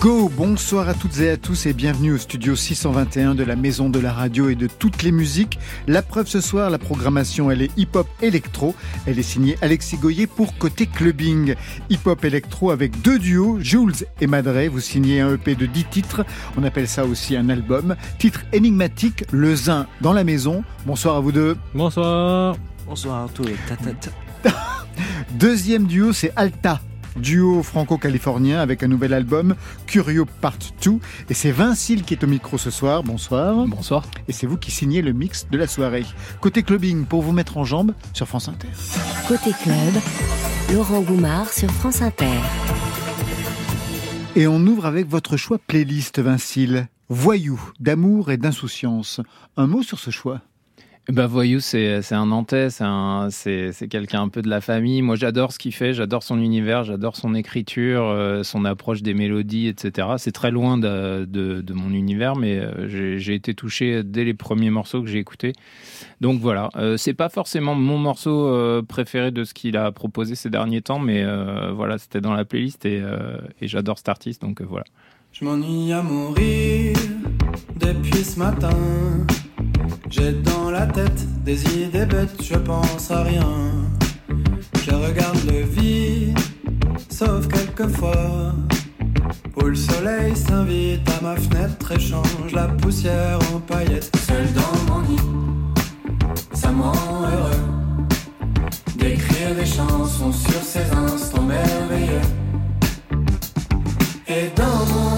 Go Bonsoir à toutes et à tous et bienvenue au studio 621 de la Maison de la Radio et de toutes les musiques. La preuve ce soir, la programmation elle est hip-hop électro. Elle est signée Alexis Goyer pour Côté Clubbing. Hip-hop électro avec deux duos, Jules et Madré. Vous signez un EP de 10 titres. On appelle ça aussi un album. Titre énigmatique, Le Zin dans la maison. Bonsoir à vous deux. Bonsoir. Bonsoir à tous. Ta, ta, ta. Deuxième duo, c'est Alta. Duo franco-californien avec un nouvel album, Curio Part 2. Et c'est Vincile qui est au micro ce soir. Bonsoir. Bonsoir. Et c'est vous qui signez le mix de la soirée. Côté clubbing, pour vous mettre en jambe sur France Inter. côté club. Laurent Goumard sur France Inter. Et on ouvre avec votre choix playlist, Vincile. Voyou, d'amour et d'insouciance. Un mot sur ce choix Bah, Voyou, c'est un Nantais, c'est un- c'est c'est quelqu'un un peu de la famille. Moi, j'adore ce qu'il fait, j'adore son univers, j'adore son écriture, euh, son approche des mélodies, etc. C'est très loin de, mon univers, mais euh, j'ai été touché dès les premiers morceaux que j'ai écoutés. Donc voilà, Euh, c'est pas forcément mon morceau préféré de ce qu'il a proposé ces derniers temps, mais voilà, c'était dans la playlist et, et j'adore cet artiste, donc voilà. Je m'ennuie à mourir depuis ce matin. J'ai dans la tête des idées bêtes, je pense à rien. Je regarde le vide, sauf quelquefois. Où le soleil s'invite à ma fenêtre et change la poussière en paillettes. Seul dans mon lit, ça me heureux. D'écrire des chansons sur ces instants merveilleux. Et dans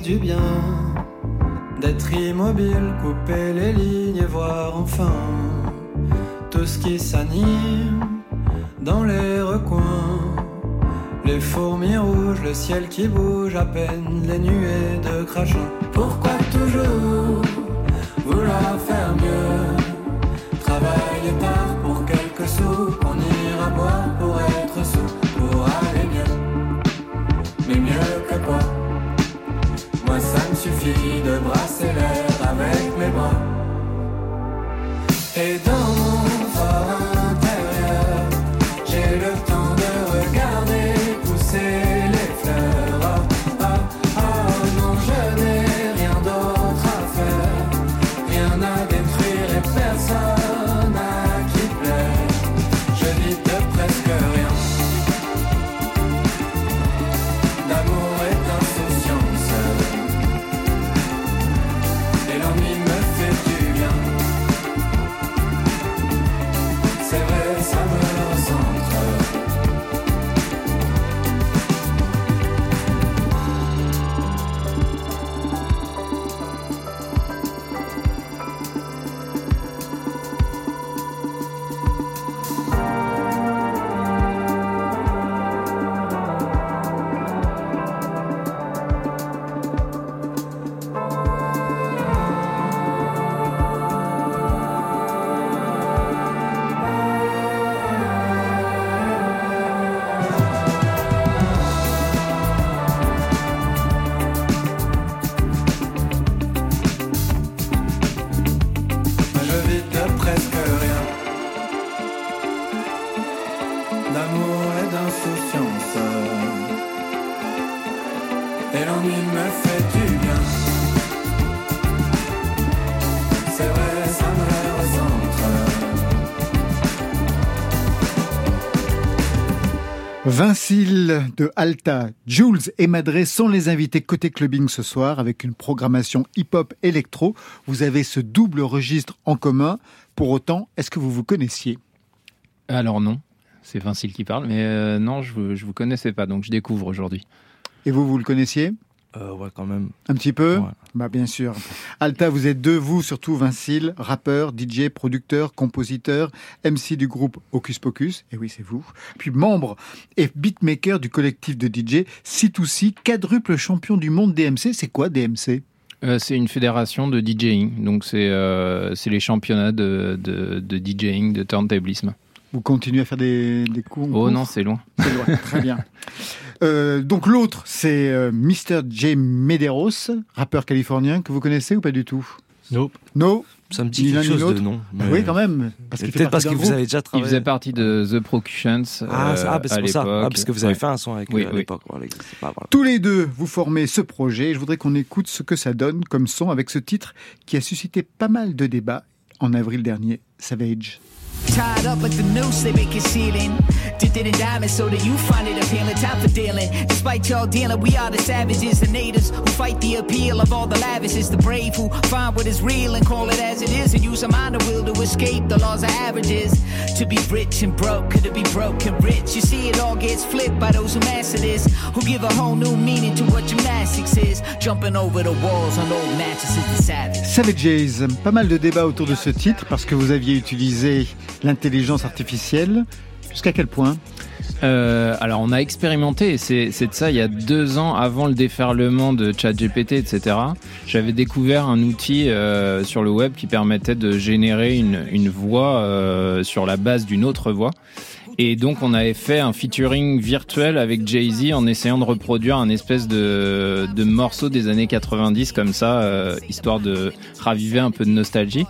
du bien d'être immobile, couper les lignes et voir enfin tout ce qui s'anime dans les recoins. Les fourmis rouges, le ciel qui bouge à peine, les nuées de crachin. Pourquoi toujours suffit de brasser l'air avec mes bras. Et dans Vincile de Alta, Jules et Madré sont les invités côté clubbing ce soir avec une programmation hip-hop électro. Vous avez ce double registre en commun. Pour autant, est-ce que vous vous connaissiez? Alors non, c'est Vincile qui parle, mais euh, non, je ne vous connaissais pas, donc je découvre aujourd'hui. Et vous, vous le connaissiez? Euh, Ouais, quand même. Un petit peu Ouais. Bah bien sûr. Alta, vous êtes deux, vous surtout Vincile, rappeur, DJ, producteur, compositeur, MC du groupe Hocus Pocus, et oui c'est vous, puis membre et beatmaker du collectif de DJ C2C, quadruple champion du monde DMC. C'est quoi DMC Euh, c'est une fédération de DJing, donc c'est euh, c'est les championnats de, de, de DJing, de turntablisme. Vous continuez à faire des, des cours Oh non, c'est loin. C'est loin, très bien. Euh, donc l'autre, c'est euh, Mr. J. Medeiros, rappeur californien que vous connaissez ou pas du tout? Nope. No Ça me dit Ni quelque chose de l'autre. non. Ah mais- Oui, quand même. Parce qu'il Peut-être parce d'un que vous avez déjà Il travaillé. faisait partie de The Procutions Ah, euh, ah, bah, c'est à pour ça. Ah, parce que vous avez Ouais. fait un son avec Oui, eux à oui. l'époque. Voilà, voilà. Tous les deux, vous formez ce projet. Je voudrais qu'on écoute ce que ça donne comme son avec ce titre qui a suscité pas mal de débats en avril dernier, Savage. Tied up like the noose they make it sealing. Dipped it in diamonds so that you find it appealing. Time for dealing. Despite y'all dealing, we are the savages, the natives who fight the appeal of all the lavishes. The brave who find what is real and call it as it is and use a mind will to escape the laws of averages. To be rich and broke, could it be broke and rich? You see, it all gets flipped by those who master this, who give a whole new meaning to what gymnastics is. Jumping over the walls on old mattresses, the savage. Savages, pas mal de débats autour de ce titre parce que vous aviez utilisé l'intelligence artificielle. Jusqu'à quel point Euh, alors on a expérimenté, c'est de ça, il y a deux ans avant le déferlement de ChatGPT, etc. J'avais découvert un outil euh, sur le web qui permettait de générer une, une voix euh, sur la base d'une autre voix. Et donc on avait fait un featuring virtuel avec Jay-Z en essayant de reproduire un espèce de, de morceau des années 90 comme ça, euh, histoire de raviver un peu de nostalgie.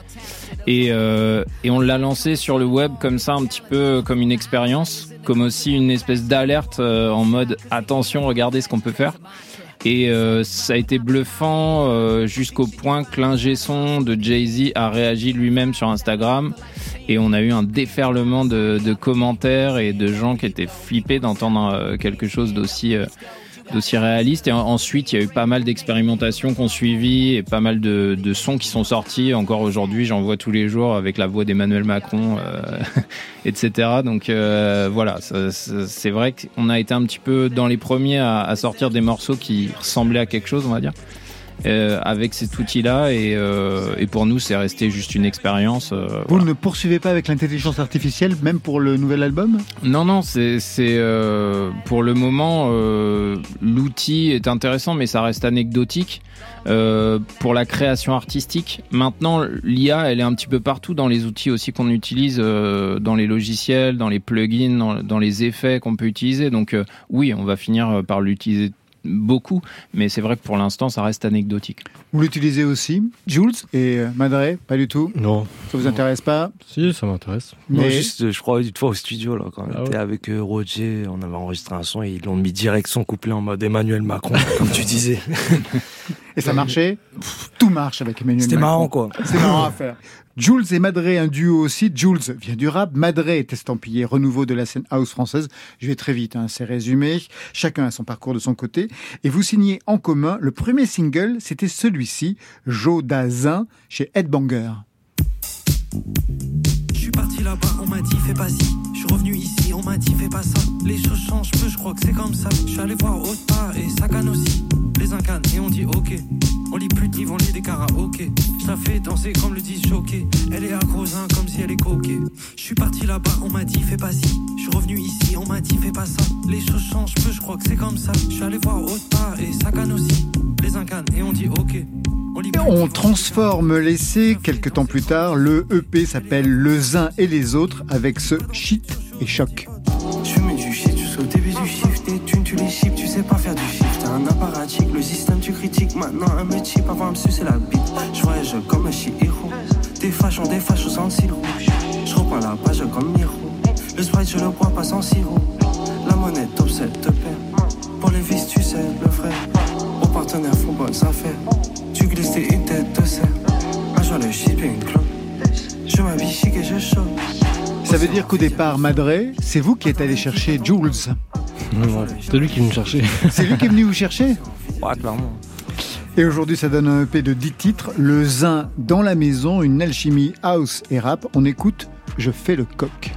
Et, euh, et on l'a lancé sur le web comme ça, un petit peu comme une expérience, comme aussi une espèce d'alerte euh, en mode attention, regardez ce qu'on peut faire. Et euh, ça a été bluffant euh, jusqu'au point que l'ingé son de Jay-Z a réagi lui-même sur Instagram. Et on a eu un déferlement de, de commentaires et de gens qui étaient flippés d'entendre euh, quelque chose d'aussi d'aussi réaliste. Et en- ensuite, il y a eu pas mal d'expérimentations qu'on suivi et pas mal de, de sons qui sont sortis. Encore aujourd'hui, j'en vois tous les jours avec la voix d'Emmanuel Macron, euh, etc. Donc euh, voilà, c'est vrai qu'on a été un petit peu dans les premiers à, à sortir des morceaux qui ressemblaient à quelque chose, on va dire. Euh, avec cet outil-là et, euh, et pour nous c'est resté juste une expérience. euh, Vous voilà. ne poursuivez pas avec l'intelligence artificielle, même pour le nouvel album? Non, non, c'est euh, pour le moment euh, l'outil est intéressant, mais ça reste anecdotique euh, pour la création artistique. Maintenant, l'IA, elle est un petit peu partout dans les outils aussi qu'on utilise, euh, dans les logiciels, dans les plugins, dans, dans les effets qu'on peut utiliser. Donc euh, oui, on va finir par l'utiliser beaucoup, mais c'est vrai que pour l'instant, ça reste anecdotique. Vous l'utilisez aussi, Jules et euh, Madre Pas du tout Non. Ça vous intéresse pas Si, ça m'intéresse. Non, Mais juste, je crois, une fois au studio, là, quand on Ah était ouais. avec euh, Roger, on avait enregistré un son et ils l'ont mis direct son couplet en mode Emmanuel Macron, comme tu disais. Et ça marchait Tout marche avec Emmanuel C'était marrant, quoi. C'est marrant à faire. Jules et Madre, un duo aussi. Jules vient du rap, Madre est estampillé renouveau de la scène house française. Je vais très vite, hein, c'est résumé. Chacun a son parcours de son côté. Et vous signez en commun le premier single, c'était celui-ci, Jo Dazin, chez Headbanger. Je suis parti là-bas, on m'a dit fais pas ci. Je suis revenu ici, on m'a dit fais pas ça. Les choses changent peu, je crois que c'est comme ça. Je suis allé voir part et canne aussi. Les et on dit ok. On lit plus de livres, on lit des karaokés. Je la fais danser comme le disent choqué. Elle est accrosin comme si elle est coquée. Je suis parti là-bas, on m'a dit fais pas ci. Je suis revenu ici, on m'a dit fais pas ça. Les choses changent peu, je crois que c'est comme ça. Je suis allé voir autre part et ça canne aussi. Les incannes et on dit ok. On transforme l'essai quelques temps plus tard. Le EP s'appelle Le Zin et les autres avec ce shit et choc. Tu mets du shit, tu sais au début du shift, tes thunes tu les chips, tu sais pas faire du shift. Le système tu critiques, maintenant un chip avant me sucer la bite. Je voyage comme un Chihiro, des fâches, on des fâches sang rouge. Je reprends la page comme Miro, le sprite je le bois pas sans sirop. La monnaie top 7 te perd, pour les vis tu sais le frère. Aux partenaires font bonne affaire, tu glisses tes tête de serre. Un joint shit et une clope, je m'habille chic et je chope. Ça veut dire qu'au départ, Madre, c'est vous qui êtes allé chercher Jules. Non, C'est lui qui me cherchait. C'est lui qui est venu vous chercher Ouais, clairement. Et aujourd'hui, ça donne un EP de 10 titres. Le Zin dans la maison, une alchimie house et rap. On écoute Je fais le coq.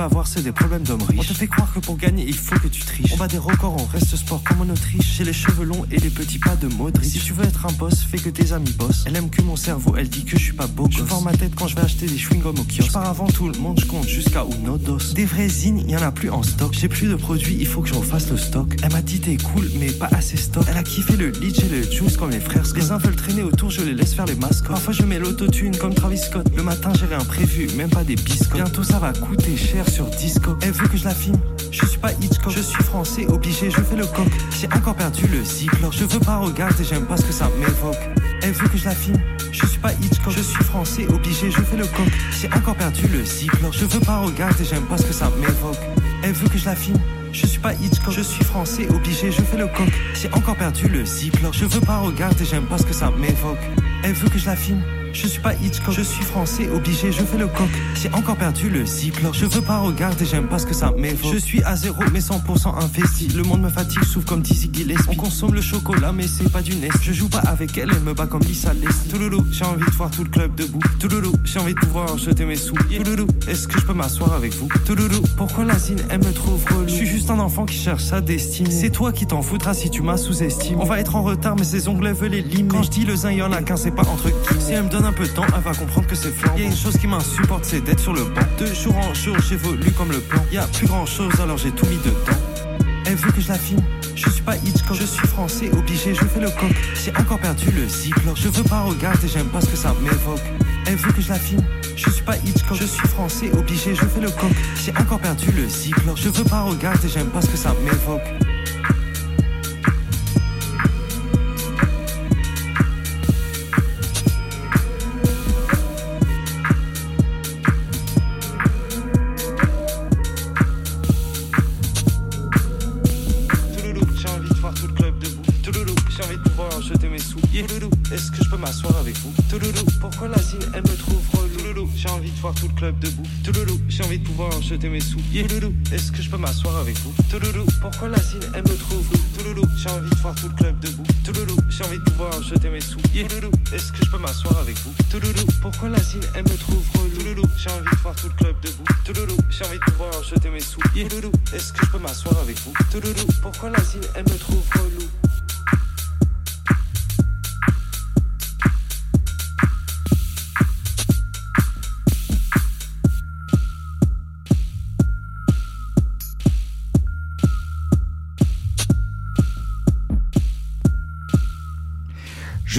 Avoir, c'est des problèmes d'homme riche. On te fait croire que pour gagner, il faut que tu triches. On bat des records, on reste sport comme en Autriche. J'ai les cheveux longs et les petits pas de Modric. Si tu veux être un boss, fais que tes amis bossent. Elle aime que mon cerveau, elle dit que je suis pas beau. Je forme ma tête quand je vais acheter des chewing-gums au kiosque. Je pars avant tout le monde, je compte jusqu'à Unodos. Des vrais zines, y en a plus en stock. J'ai plus de produits, il faut que je refasse le stock. Elle m'a dit t'es cool, mais pas assez stock. Elle a kiffé le leech et le juice comme les frères Scott. Les uns veulent traîner autour, je les laisse faire les masques. Parfois je mets l'autotune comme Travis Scott. Le matin j'ai rien prévu, même pas des biscottes. Bientôt ça va coûter cher sur disco. Elle veut que je la filme, je suis pas Hitchcock. Je suis français, obligé, je fais le coq. J'ai encore perdu le ziploc. Je veux pas regarder, j'aime pas ce que ça m'évoque. Elle veut que je la filme, je suis pas Hitchcock. Je suis français, obligé, je fais le coq. J'ai encore perdu le ziploc. Je veux pas regarder, j'aime pas ce que ça m'évoque. Elle veut que je la filme. Je suis pas Hitchcock, je suis français, obligé, je fais le coq. J'ai encore perdu le ziploc. Je veux pas regarder, j'aime pas ce que ça m'évoque. Elle veut que je la filme. Je suis pas Hitchcock, je suis français, obligé, je fais le coq. J'ai encore perdu le ziploc. Je veux pas regarder, j'aime pas ce que ça m'évoque. Je suis à zéro, mais 100% investi. Le monde me fatigue, souffre comme Dizzy Gillespie. On consomme le chocolat, mais c'est pas du nest. Je joue pas avec elle, elle me bat comme Lisa Leslie. Touloulou, j'ai envie de voir tout le club debout. Touloulou, j'ai envie de pouvoir jeter mes sous. Touloulou, est-ce que je peux m'asseoir avec vous? Touloulou, pourquoi la zine, elle me trouve relou? Je suis juste un enfant qui cherche sa destinée. C'est toi qui t'en foutras si tu m'as sous-estimé. On va être en retard, mais ses ongles veulent les limer. Quand je dis le zin, y'en a qu'un, c'est pas entre qui. Si elle me donne un peu de temps, elle va comprendre que c'est flanc. Y a une chose qui m'insupporte, c'est d'être sur le banc. De jour en jour, j'évolue comme le plan. Y a plus grand chose, alors j'ai tout mis dedans. Elle veut que je la filme. Je suis pas Hitchcock, je suis français, obligé, je fais le coq. J'ai encore perdu le ziploc. Je veux pas regarder, j'aime pas ce que ça m'évoque. Elle veut que je la filme. Je suis pas Hitchcock, je suis français, obligé, je fais le coq. J'ai encore perdu le ziploc. Je veux pas regarder, j'aime pas ce que ça m'évoque. M'asseoir avec vous. Touloulou, pourquoi la zine, elle me trouve relou? Touloulou, j'ai envie de voir tout le club debout. Touloulou, j'ai envie de pouvoir jeter mes sous. Touloulou, est-ce que je peux m'asseoir avec vous? Touloulou, pourquoi la zine, elle me trouve relou? Touloulou, j'ai envie de voir tout le club debout. Touloulou, j'ai envie de pouvoir jeter mes sous. Touloulou, est-ce que je peux m'asseoir avec vous? Touloulou, pourquoi la zine, elle me trouve relou? Touloulou, j'ai envie de voir tout le club debout. Touloulou, j'ai envie de pouvoir jeter mes sous. Touloulou, est-ce que je peux m'asseoir avec vous? Touloulou, pourquoi la zine, elle me trouve relou?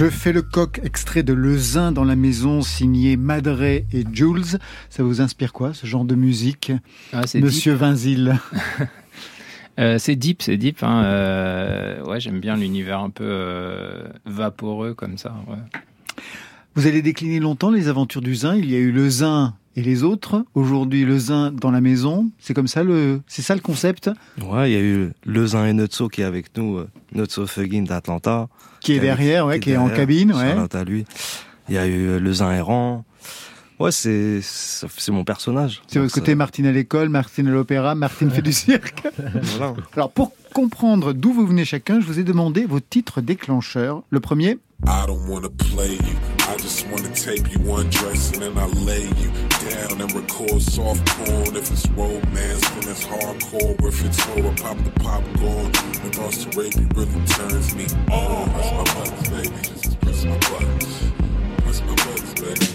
Je fais le coq, extrait de Le Zin dans la maison, signé Madré et Jules. Ça vous inspire quoi, ce genre de musique Ah, Monsieur Vinzil? Euh, c'est deep, c'est deep. Hein. Euh, ouais, j'aime bien l'univers un peu euh, vaporeux comme ça. ouais. Vous allez décliner longtemps les aventures du Zin? Il y a eu Le Zin et les autres. Aujourd'hui, Le Zin dans la maison. C'est comme ça le, c'est ça le concept Ouais, il y a eu le Zin et Nutso qui est avec nous, euh, Nutso Fuggin d'Atlanta. qui est Qui derrière, ouais, qui est en derrière. cabine, ouais. À lui. Il y a eu euh, le Zin errant. Ouais, c'est c'est mon personnage. C'est votre côté Martine à l'école, Martine à l'opéra, Martine fait du cirque. voilà. Alors pour comprendre d'où vous venez chacun, je vous ai demandé vos titres déclencheurs. Le premier, I don't wanna play you. I just wanna tape you undress and then I lay you down and record soft porn. If it's romance, then it's hardcore. If it's horror, pop the popcorn. And Ross to rape really turns me on. Press my buttons, baby. Just press my buttons. Press my buttons, baby.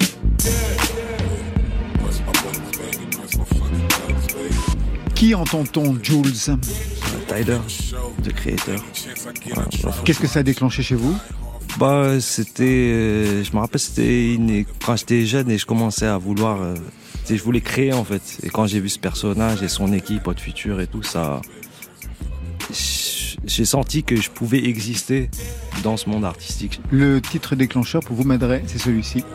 Press my buttons, baby. Press my fucking buttons, baby. qui entend-on Jules? Tyler, get, I try. Qu'est-ce que ça a déclenché chez vous? Bah, c'était, euh, je me rappelle, c'était quand j'étais jeune et je commençais à vouloir, euh, je voulais créer en fait. Et quand j'ai vu ce personnage et son équipe, Hot Future et tout ça, j'ai senti que je pouvais exister dans ce monde artistique. Le titre déclencheur pour vous, Madré, c'est celui-ci.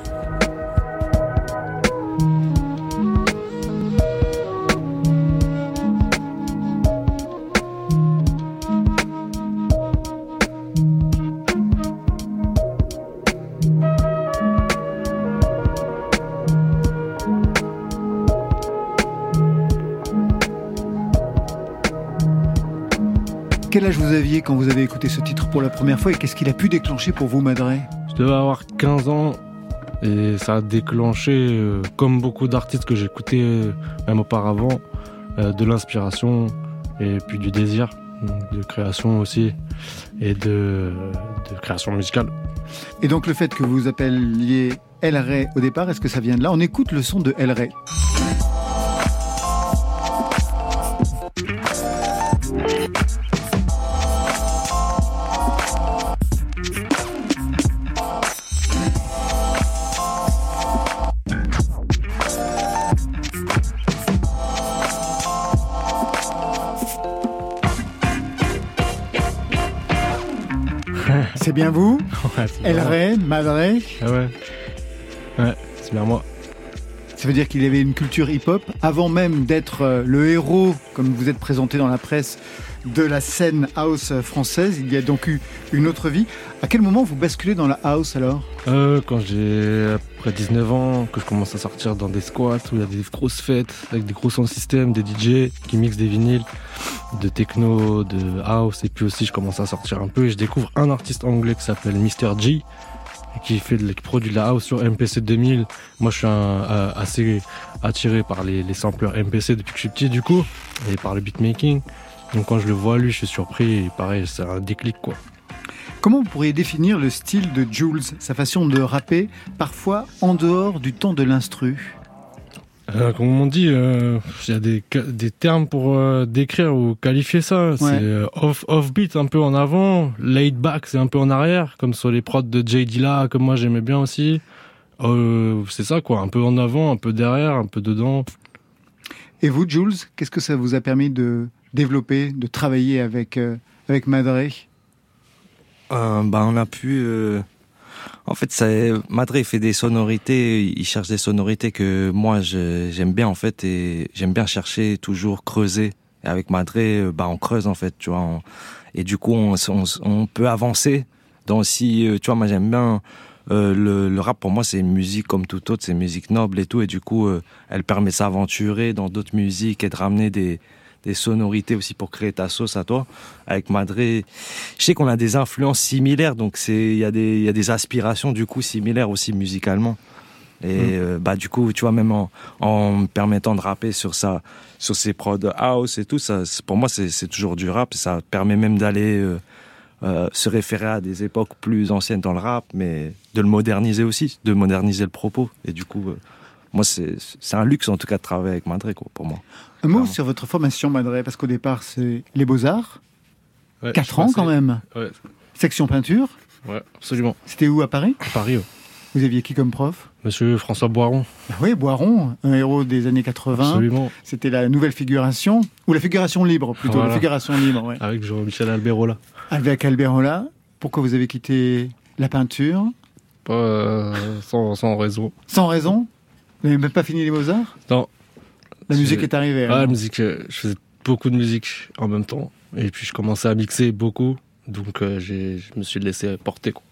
Quand vous avez écouté ce titre pour la première fois et qu'est-ce qu'il a pu déclencher pour vous, Madré? Je devais avoir 15 ans Et ça a déclenché, euh, comme beaucoup d'artistes que j'écoutais euh, même auparavant, euh, de l'inspiration et puis du désir de création aussi et de, de création musicale. Et donc le fait que vous vous appeliez El Rey au départ, est-ce que ça vient de là? On écoute le son de El Rey. C'est bien vous Ouais, El marrant. Rey, Madre Ah ouais. Ouais, c'est bien moi. Ça veut dire qu'il avait une culture hip-hop avant même d'être euh, le héros, comme vous êtes présenté dans la presse, de la scène house française. Il y a donc eu une autre vie. À quel moment vous basculez dans la house alors Euh, quand j'ai après 19 ans, que je commence à sortir dans des squats où il y a des grosses fêtes avec des gros sound systems, des DJ qui mixent des vinyles, de techno, de house, et puis aussi je commence à sortir un peu et je découvre un artiste anglais qui s'appelle Mr. G qui fait qui produit de la house sur MPC 2000. Moi je suis un- euh, assez attiré par les, les sampleurs MPC depuis que je suis petit du coup et par le beatmaking. Donc quand je le vois lui, je suis surpris et pareil, c'est un déclic quoi. Comment vous pourriez définir le style de Jules, sa façon de rapper, parfois en dehors du temps de l'instru? Euh, comme on dit, euh, il y a des, des termes pour euh, décrire ou qualifier ça. C'est euh, off, off-beat un peu en avant, laid back c'est un peu en arrière, comme sur les prods de J. Dilla, comme moi j'aimais bien aussi. Euh, c'est ça quoi, un peu en avant, un peu derrière, un peu dedans. Et vous, Jules, qu'est-ce que ça vous a permis de développer, de travailler avec, euh, avec Madre Euh, bah, on a pu. euh, En fait, ça, Madre il fait des sonorités. Il cherche des sonorités que moi j'aime bien en fait et j'aime bien chercher toujours creuser. Et avec Madre, euh, bah on creuse en fait, tu vois. et du coup, on, on, peut avancer. Dans euh, tu vois, moi j'aime bien. le, le rap pour moi c'est une musique comme tout autre, c'est une musique noble et tout, et du coup elle permet de s'aventurer dans d'autres musiques et de ramener des, des sonorités aussi pour créer ta sauce à toi. Avec Madre, je sais qu'on a des influences similaires, donc c'est il y a des il y a des aspirations du coup similaires aussi musicalement. Et euh, bah du coup, tu vois, même en, en me permettant de rapper sur ça, sur ces prods house et tout, ça, pour moi, c'est c'est toujours du rap. Ça permet même d'aller euh, euh, se référer à des époques plus anciennes dans le rap, mais de le moderniser aussi, de moderniser le propos. Et du coup, moi, c'est un luxe en tout cas de travailler avec Madre, quoi, pour moi. Un mot sur votre formation, Madre, parce qu'au départ, c'est les Beaux-Arts, Ouais, 4 je ans quand même. Ouais, Section peinture, ouais, absolument. c'était où à Paris? Paris, ouais. Vous aviez qui comme prof? Monsieur François Boiron, Ah Oui, Boiron, un héros des années 80. absolument. C'était la nouvelle figuration, ou la figuration libre plutôt, la figuration libre, ouais. Avec Jean-Michel Alberola. Avec Alberola, pourquoi vous avez quitté la peinture? Euh, sans, sans raison. Sans raison? Vous n'avez même pas fini les Beaux-Arts? Non. La C'est- musique est arrivée. Ouais, la musique, je faisais beaucoup de musique en même temps. Et puis je commençais à mixer beaucoup. Donc euh, je me suis laissé porter. Quoi.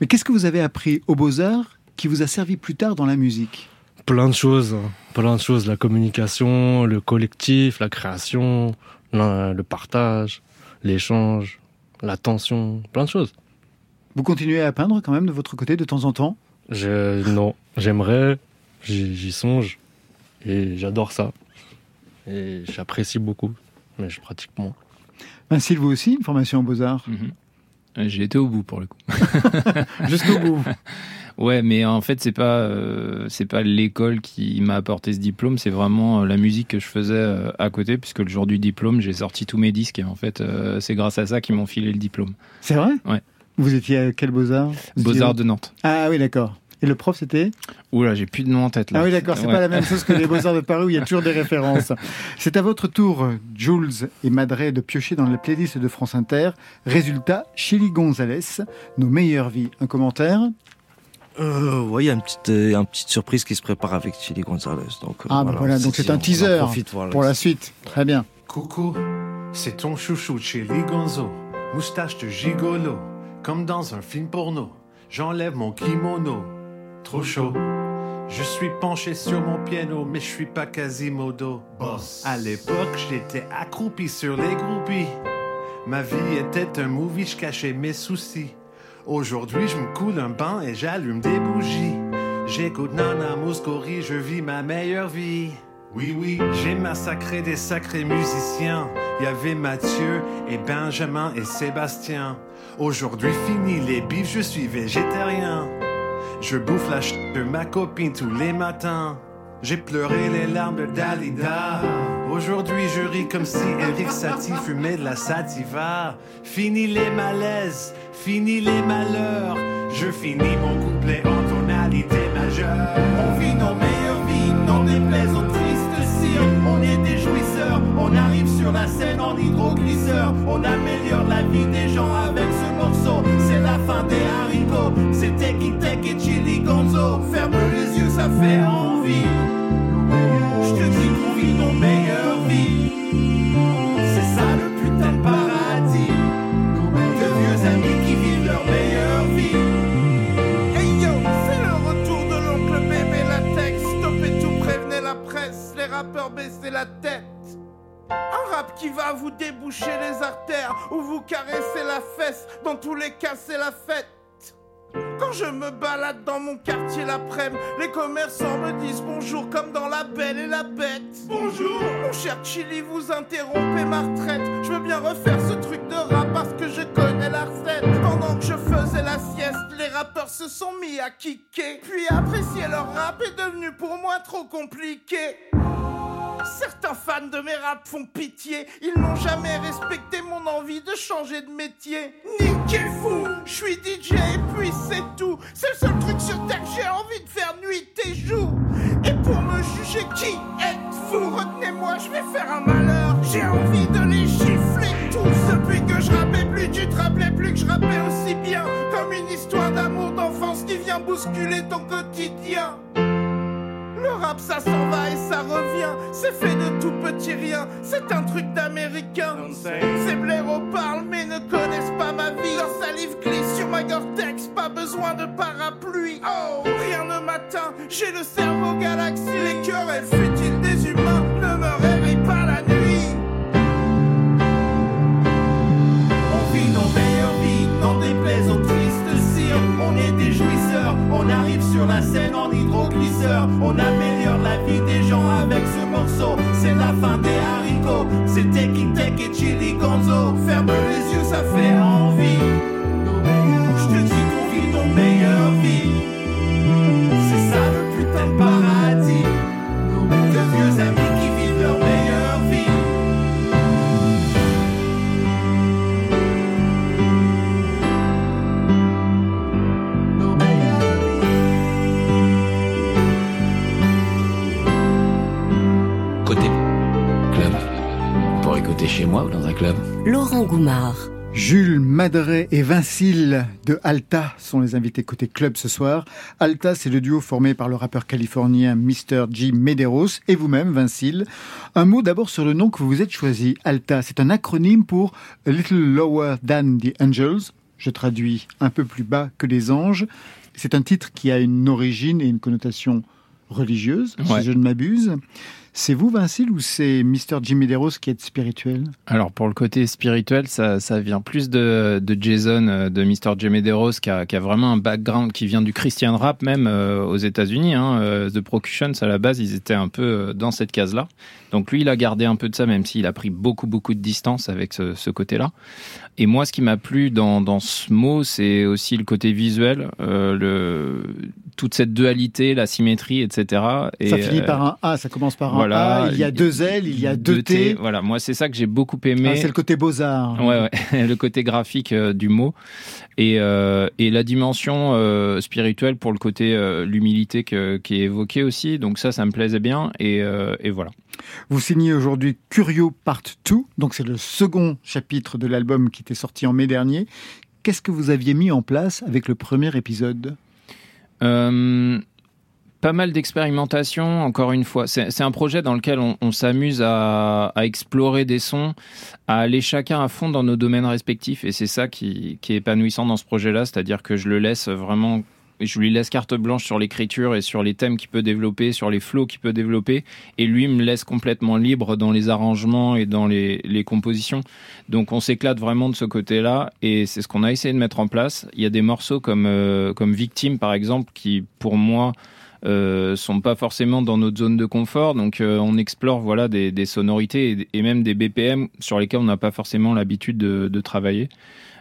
Mais qu'est-ce que vous avez appris aux Beaux-Arts qui vous a servi plus tard dans la musique? Plein de choses. hein. Plein de choses. La communication, le collectif, la création, la- le partage, l'échange, l'attention. Plein de choses. Vous continuez à peindre quand même de votre côté de temps en temps? Je, non, j'aimerais, j'y songe. Et j'adore ça. Et j'apprécie beaucoup. Mais je pratique moins. Vincile, vous aussi, une formation aux Beaux-Arts Mhm. Euh, J'ai été au bout pour le coup. Jusqu'au bout. Ouais, mais en fait, c'est pas euh, c'est pas l'école qui m'a apporté ce diplôme, c'est vraiment euh, la musique que je faisais euh, à côté, puisque le jour du diplôme, j'ai sorti tous mes disques et en fait, euh, c'est grâce à ça qu'ils m'ont filé le diplôme. C'est vrai? Ouais. Vous étiez à quel Beaux-Arts? Vous étiez- Beaux-Arts de Nantes. Ah oui, d'accord. Et le prof, c'était Oula, j'ai plus de nom en tête là. Ah oui, d'accord, c'est Ouais. pas la même chose que les Beaux-Arts de Paris où il y a toujours des références. C'est à votre tour, Jules et Madré, de piocher dans la playlist de France Inter. Résultat, Chili Gonzalez, Nos meilleures vies. Un commentaire Euh, ouais, il y a une petite, euh, une petite surprise qui se prépare avec Chili Gonzalez. Donc, euh, Ah, bah voilà, donc c'est un teaser profite, voilà. pour la suite. Très bien. Coucou, c'est ton chouchou Chili Gonzo, moustache de gigolo, comme dans un film porno. J'enlève mon kimono, trop chaud. Je suis penché sur mon piano, mais je suis pas Quasimodo. Boss. À l'époque, j'étais accroupi sur les groupies. Ma vie était un movie, je cachais mes soucis. Aujourd'hui, je me coule un bain et j'allume des bougies. J'écoute Nana Mouskouri, je vis ma meilleure vie. Oui, oui, j'ai massacré des sacrés musiciens. Il y avait Mathieu et Benjamin et Sébastien. Aujourd'hui fini les bifs, je suis végétarien. Je bouffe la ch de ma copine tous les matins. J'ai pleuré les larmes de Dalida. Aujourd'hui je ris comme si Eric Satie fumait de la sativa. Fini les malaises, fini les malheurs. Je finis mon couplet en tonalité majeure. On vit nos meilleures vies, non déplaise aux tristes cires. On est des jouisseurs, on arrive sur la scène en hydroglisseur. On améliore la vie des gens avec ce morceau. Fin des haricots, c'est Teki Tek et Chili Gonzo. Ferme les yeux, ça fait envie. Je te dis qu'on vit nos meilleures va vous déboucher les artères ou vous caresser la fesse. Dans tous les cas, c'est la fête. Quand je me balade dans mon quartier l'après-midi, les commerçants me disent bonjour comme dans La Belle et la Bête. Bonjour, mon cher Chili, vous interrompez ma retraite. Je veux bien refaire ce truc de rap parce que je connais la recette. Pendant que je faisais la sieste, les rappeurs se sont mis à kicker. Puis apprécier leur rap est devenu pour moi trop compliqué. Certains fans de mes raps font pitié, ils n'ont jamais respecté mon envie de changer de métier. Niquez fou, je suis DJ et puis c'est tout. C'est le seul truc sur terre que j'ai envie de faire nuit et jour. Et pour me juger, qui êtes-vous Retenez-moi, je vais faire un malheur. J'ai envie de les gifler tous. Depuis que je rappais plus, tu te rappelais plus que je rappais aussi bien. Comme une histoire d'amour d'enfance qui vient bousculer ton quotidien. Le rap ça s'en va et ça revient, c'est fait de tout petit rien, c'est un truc d'américain. Ces blaireaux parlent mais ne connaissent pas ma vie. Leur salive glisse sur ma Gore-Tex, pas besoin de parapluie. Oh, rien ne m'atteint, j'ai le cerveau galaxie, les querelles futiles des humains sur la scène en hydroglisseur. On améliore la vie des gens avec ce morceau. C'est la fin des haricots, c'est Teki Tek et Chili Gonzo. Ferme les yeux, ça fait envie. Laurent Goumard. Jules Madret et Vincile de Alta sont les invités côté club ce soir. Alta, c'est le duo formé par le rappeur californien Mr. G. Medeiros et vous-même, Vincile. Un mot d'abord sur le nom que vous vous êtes choisi. Alta, c'est un acronyme pour A Little Lower Than the Angels. Je traduis un peu plus bas que les anges. C'est un titre qui a une origine et une connotation religieuse, Ouais. si je ne m'abuse. C'est vous, Vincile, ou c'est Mr. Jim Medeiros qui est spirituel? Alors pour le côté spirituel, ça, ça vient plus de, Jason, euh, de Mr. J. Medeiros, qui a, qui a vraiment un background qui vient du Christian rap même euh, aux États-Unis. Hein, euh, The Procutions, à la base, ils étaient un peu dans cette case-là. Donc lui, il a gardé un peu de ça, même s'il a pris beaucoup beaucoup de distance avec ce, ce côté-là. Et moi, ce qui m'a plu dans, dans ce mot, c'est aussi le côté visuel, euh, le, toute cette dualité, la symétrie, etc. Et, ça finit par un A, ça commence par un voilà, A, il y a deux L, il y a deux T. Voilà, moi c'est ça que j'ai beaucoup aimé. Ah, c'est le côté beaux-arts. Ouais, ouais, le côté graphique euh, du mot et, euh, et la dimension euh, spirituelle pour le côté l'humilité qui est évoquée aussi. Donc ça, ça me plaisait bien et, et voilà. Vous signez aujourd'hui Curio Part 2, donc c'est le second chapitre de l'album qui était sorti en mai dernier. Qu'est-ce que vous aviez mis en place avec le premier épisode? Euh, pas mal d'expérimentation, encore une fois. C'est un projet dans lequel on, s'amuse à, à explorer des sons, à aller chacun à fond dans nos domaines respectifs. Et c'est ça qui, qui est épanouissant dans ce projet-là, c'est-à-dire que je le laisse vraiment. Je lui laisse carte blanche sur l'écriture et sur les thèmes qu'il peut développer, sur les flows qu'il peut développer, et lui me laisse complètement libre dans les arrangements et dans les, les compositions. Donc on s'éclate vraiment de ce côté-là, et c'est ce qu'on a essayé de mettre en place. Il y a des morceaux comme, euh, comme Victime, par exemple, qui pour moi euh, sont pas forcément dans notre zone de confort. Donc euh, on explore voilà des, des sonorités et, et, même des BPM sur lesquels on n'a pas forcément l'habitude de, de, travailler.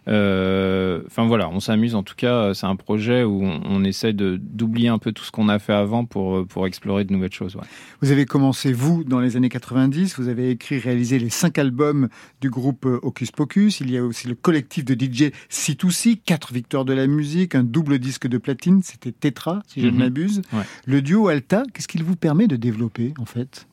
Euh, enfin voilà, on s'amuse en tout cas. C'est un projet où on, on essaie d'oublier un peu tout ce qu'on a fait avant pour, pour explorer de nouvelles choses. Ouais. Vous avez commencé, vous, dans les années 90. Vous avez écrit, réalisé les cinq albums du groupe Hocus Pocus. Il y a aussi le collectif de DJ C2C, quatre victoires de la musique, un double disque de platine. C'était Tetra, si je ne m'abuse. Ouais. Le duo Alta, qu'est-ce qu'il vous permet de développer, en fait?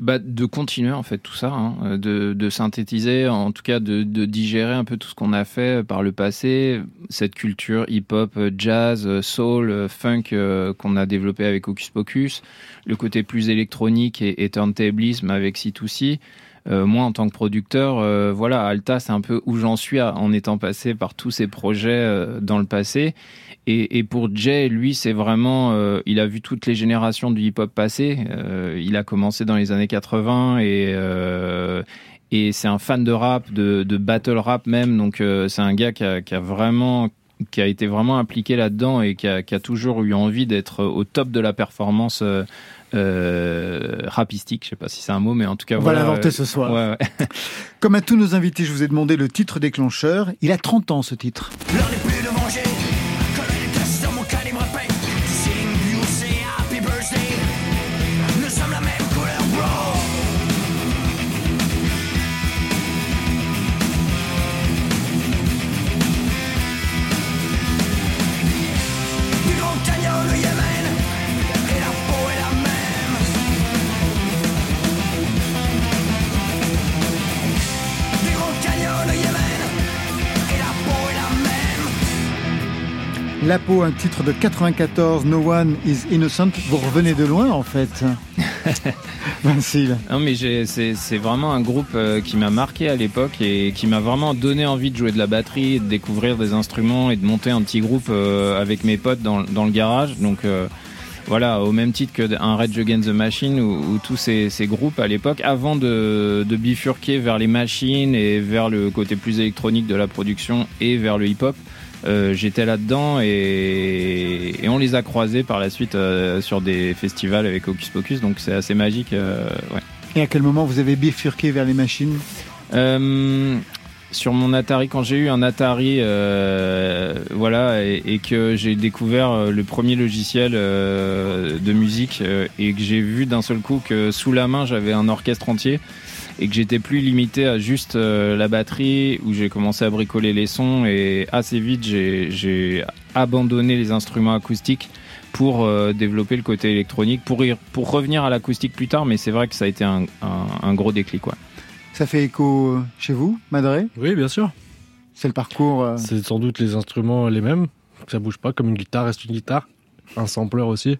Bah, de continuer en fait tout ça, hein, de, de, synthétiser, en tout cas de, de digérer un peu tout ce qu'on a fait par le passé, cette culture hip-hop, jazz, soul, funk euh, qu'on a développé avec Hocus Pocus, le côté plus électronique et, et turntablisme avec C2C. Euh, moi, en tant que producteur, euh, voilà, Alta, c'est un peu où j'en suis en étant passé par tous ces projets euh, dans le passé. Et, pour Jay, lui, c'est vraiment, il a vu toutes les générations du hip-hop passer. Il a commencé dans les années 80 et et c'est un fan de rap, de, battle rap même. Donc c'est un gars qui a, vraiment qui a été vraiment impliqué là-dedans et qui a, toujours eu envie d'être au top de la performance euh, rapistique, je sais pas si c'est un mot, mais en tout cas, on voilà. va l'inventer ce soir. Ouais, ouais. Comme à tous nos invités, je vous ai demandé le titre déclencheur. Il a 30 ans ce titre. L'heure n'est plus de manger. La peau, un titre de 94, No One is Innocent. Vous revenez de loin en fait. Vincile. Non mais c'est vraiment un groupe euh, qui m'a marqué à l'époque et qui m'a vraiment donné envie de jouer de la batterie, de découvrir des instruments et de monter un petit groupe euh, avec mes potes dans, dans le garage. Donc euh, voilà, au même titre qu'un Rage Against the Machine ou, ou tous ces, ces, groupes à l'époque, avant de, de, bifurquer vers les machines et vers le côté plus électronique de la production et vers le hip-hop. Euh, j'étais là-dedans et, et, on les a croisés par la suite euh, sur des festivals avec Hocus Pocus, donc c'est assez magique. Euh, ouais. Et à quel moment vous avez bifurqué vers les machines? Sur mon Atari, quand j'ai eu un Atari, voilà, et, et que j'ai découvert le premier logiciel de musique et que j'ai vu d'un seul coup que sous la main j'avais un orchestre entier et que j'étais plus limité à juste euh, la batterie où j'ai commencé à bricoler les sons et assez vite j'ai abandonné les instruments acoustiques pour euh, développer le côté électronique pour, y, pour revenir à l'acoustique plus tard mais c'est vrai que ça a été un, un, un gros déclic quoi. Ça fait écho chez vous, Madré? Oui, bien sûr. C'est le parcours. Euh... C'est sans doute les instruments les mêmes. Ça bouge pas comme une guitare reste une guitare. Un sampler aussi.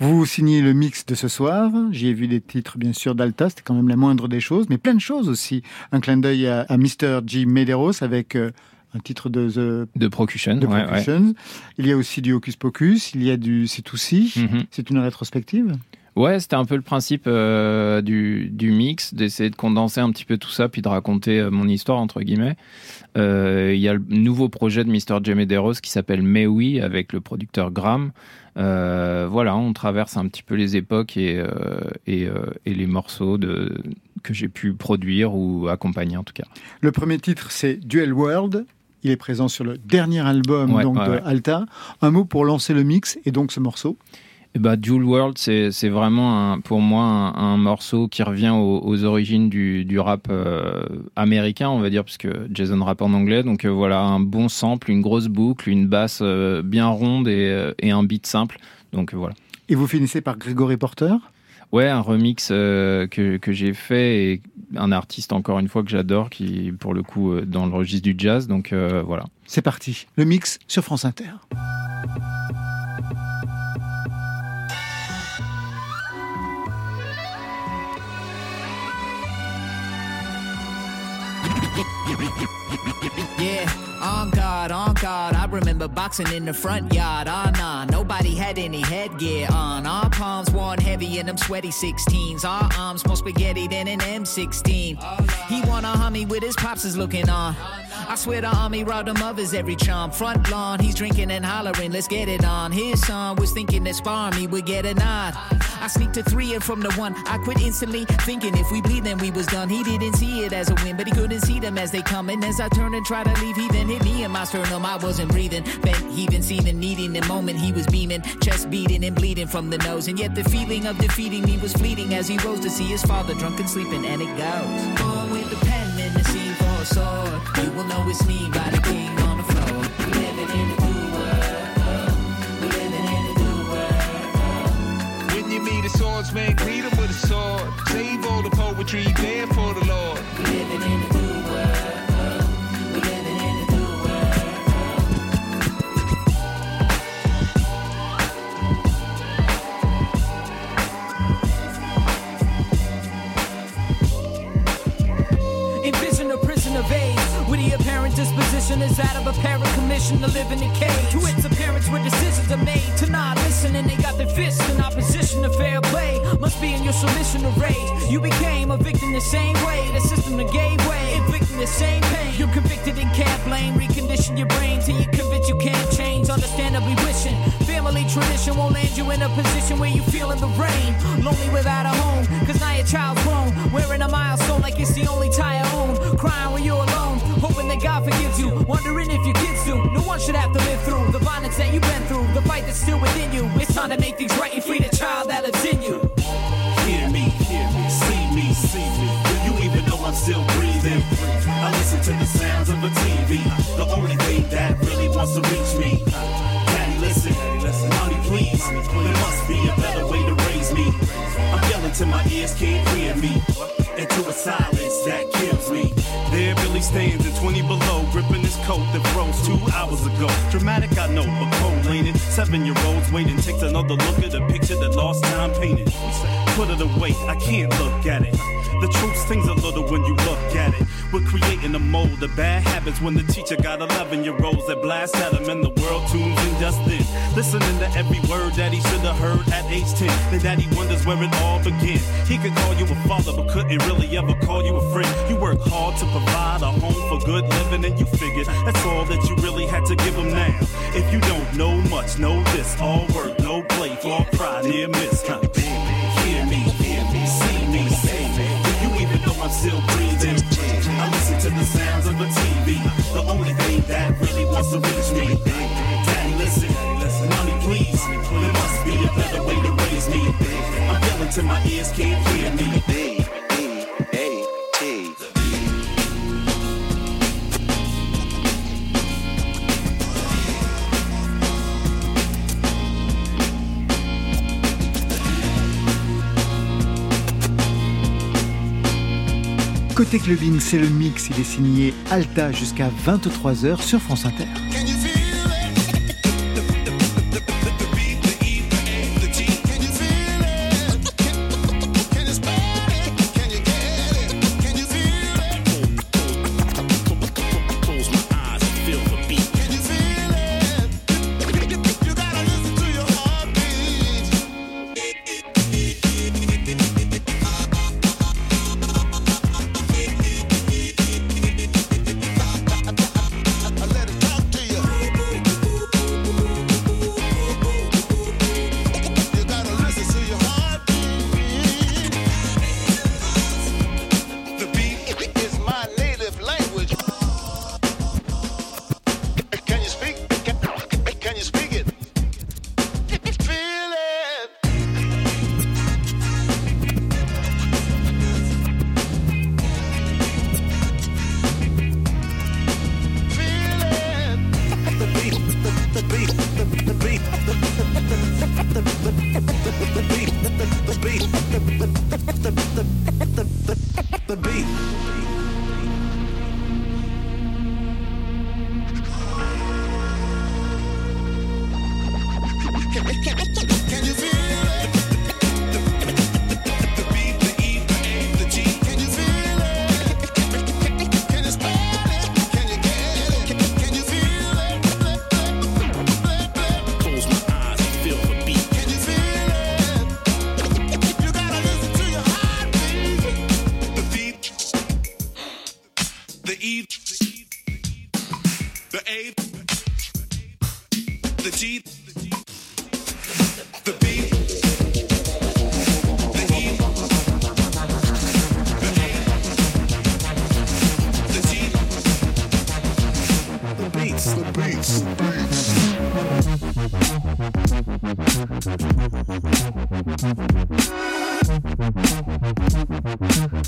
Vous signez le mix de ce soir. J'y ai vu des titres, bien sûr, d'Alta. C'était quand même la moindre des choses, mais plein de choses aussi. Un clin d'œil à, à Mr. G. Medeiros avec euh, un titre de The... De Procution. De Procution. Ouais. Il y a aussi du Hocus Pocus. Il y a du C2C. Mm -hmm. C'est une rétrospective? Ouais, c'était un peu le principe euh, du, du, mix, d'essayer de condenser un petit peu tout ça, puis de raconter euh, mon histoire, entre guillemets. Euh, il y a le nouveau projet de Mr. J. Medeiros qui s'appelle Mewi, avec le producteur Graham. Voilà, on traverse un petit peu les époques et, et, et les morceaux de, que j'ai pu produire ou accompagner en tout cas. Le premier titre, c'est Duel World. Il est présent sur le dernier album ouais, donc, ouais, de ouais. Alta. Un mot pour lancer le mix et donc ce morceau et bah, Dual World, c'est vraiment un, pour moi un, un, morceau qui revient aux, aux origines du, du rap euh, américain, on va dire, puisque Jason rappe en anglais. Donc euh, voilà, un bon sample, une grosse boucle, une basse euh, bien ronde et, et, un beat simple. Donc voilà. Et vous finissez par Gregory Porter? Ouais, un remix euh, que, que j'ai fait et un artiste encore une fois que j'adore qui pour le coup dans le registre du jazz. Donc euh, voilà. C'est parti, le mix sur France Inter. Yeah, on guard, on guard. I remember boxing in the front yard. Ah, nah, nobody had any headgear on. Our palms worn heavy in them sweaty 16s. Our arms more spaghetti than an M16. He wanna hummy with his pops is looking on. I swear the army robbed him of his every charm. Front lawn, he's drinking and hollering, let's get it on. His son was thinking that spar me would get a nod. I sneaked to three and from the one. I quit instantly, thinking if we bleed, then we was done. He didn't see it as a win, but he couldn't see them as they come. And as I turned and tried to leave, he then hit me in my sternum. I wasn't breathing, bent, heaving, seething, needing the moment he was beaming, chest beating and bleeding from the nose. And yet the feeling of defeating me was fleeting as he rose to see his father drunk and sleeping. And it goes. Born with a pen and the scene for a sword. You will know it's me by the king on the floor. We living in a new world. We living in a new world. When you meet a swordsman, greet him with a sword. Save all the poetry there for the Lord. We living in a new world. Disposition is that of a parent commissioned to live in a cage. To its appearance where decisions are made to not listen and they got their fists in opposition to fair play. Must be in your submission to rage. You became a victim the same way. The system that gave way, inflicting the same pain. You're convicted and can't blame. Recondition your brain till you're convinced you can't change. Understandably wishing family tradition won't land you in a position where you feel in the rain. Lonely without a home, cause now your child's grown. Wearing a milestone like it's the only tie I own. Crying when you're alone, hoping that God forgives you. Wondering if your kids do. No one should have to live through the violence that you've been through, the fight that's still within you. It's time to make things right and free the child that lives in you. Hear me, hear me, see me, see me. Do you even know I'm still breathing? I listen to the sounds of a TV, the only thing that really wants to reach me. Dramatic, I know, but cold leaning. Seven year olds waiting, takes another look at a picture that lost time painted. Put it away, I can't look at it. The truth stings a little when you look at it. We're creating a mold of bad habits when the teacher got 11 year olds that blast at him and the world tunes in just. Listening to every word that he should have heard at age 10. Then daddy wonders where it all began. He could call you a father, but couldn't really ever call you a friend. You work hard to provide a home for good living, and you figured that's all that you really had to give him now. If you don't know much, know this all work, no play, for pride, near miss. Huh? I'm still breathing? I listen to the sounds of a TV, the only thing that really wants to reach me. Daddy, listen, mommy, please. There must be a better way to raise me. I'm yelling till my ears can't hear me. Côté clubbing, c'est le mix. Il est signé Alta jusqu'à 23h sur France Inter.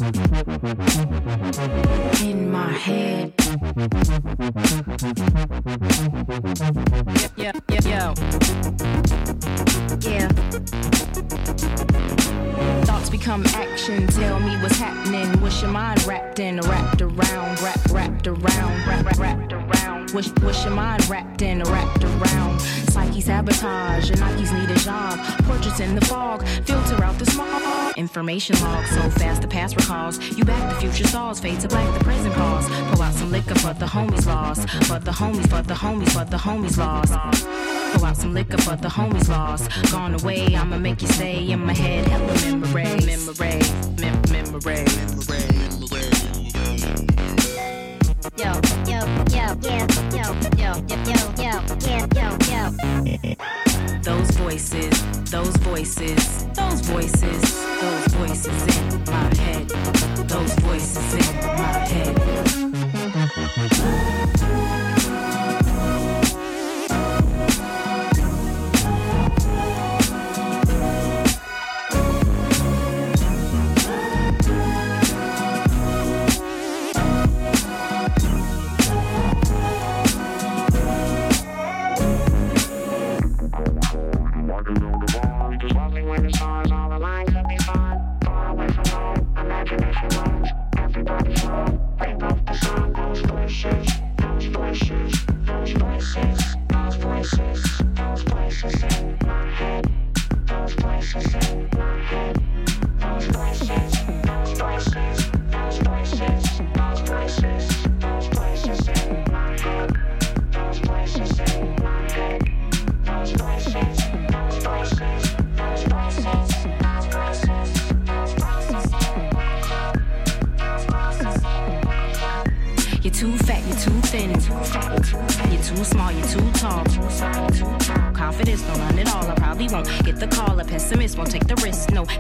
In my head. Yeah, yeah, yeah, yeah. Thoughts become action. Tell me what's happening. What's your mind wrapped in, wrapped around, wrap, wrapped around, wrap, wrap, wrapped around. Wish, wish your mind wrapped in, wrapped around. Sabotage, your Nikes need a job. Portraits in the fog, filter out the smog. Information log, so fast the past recalls. You back the future stalls, fade to black the present calls. Pull out some liquor for the homies lost. For the homies, for the homies, for the homies lost. Pull out some liquor for the homies lost. Gone away, I'ma make you stay in my head. Hella memory, memory, mem- memory, memory. Yo, yo, yo, yeah, yo, yo, yo, yo, yo, yo, yo. Those voices, those voices, those voices, those voices in my head. Those voices in my head.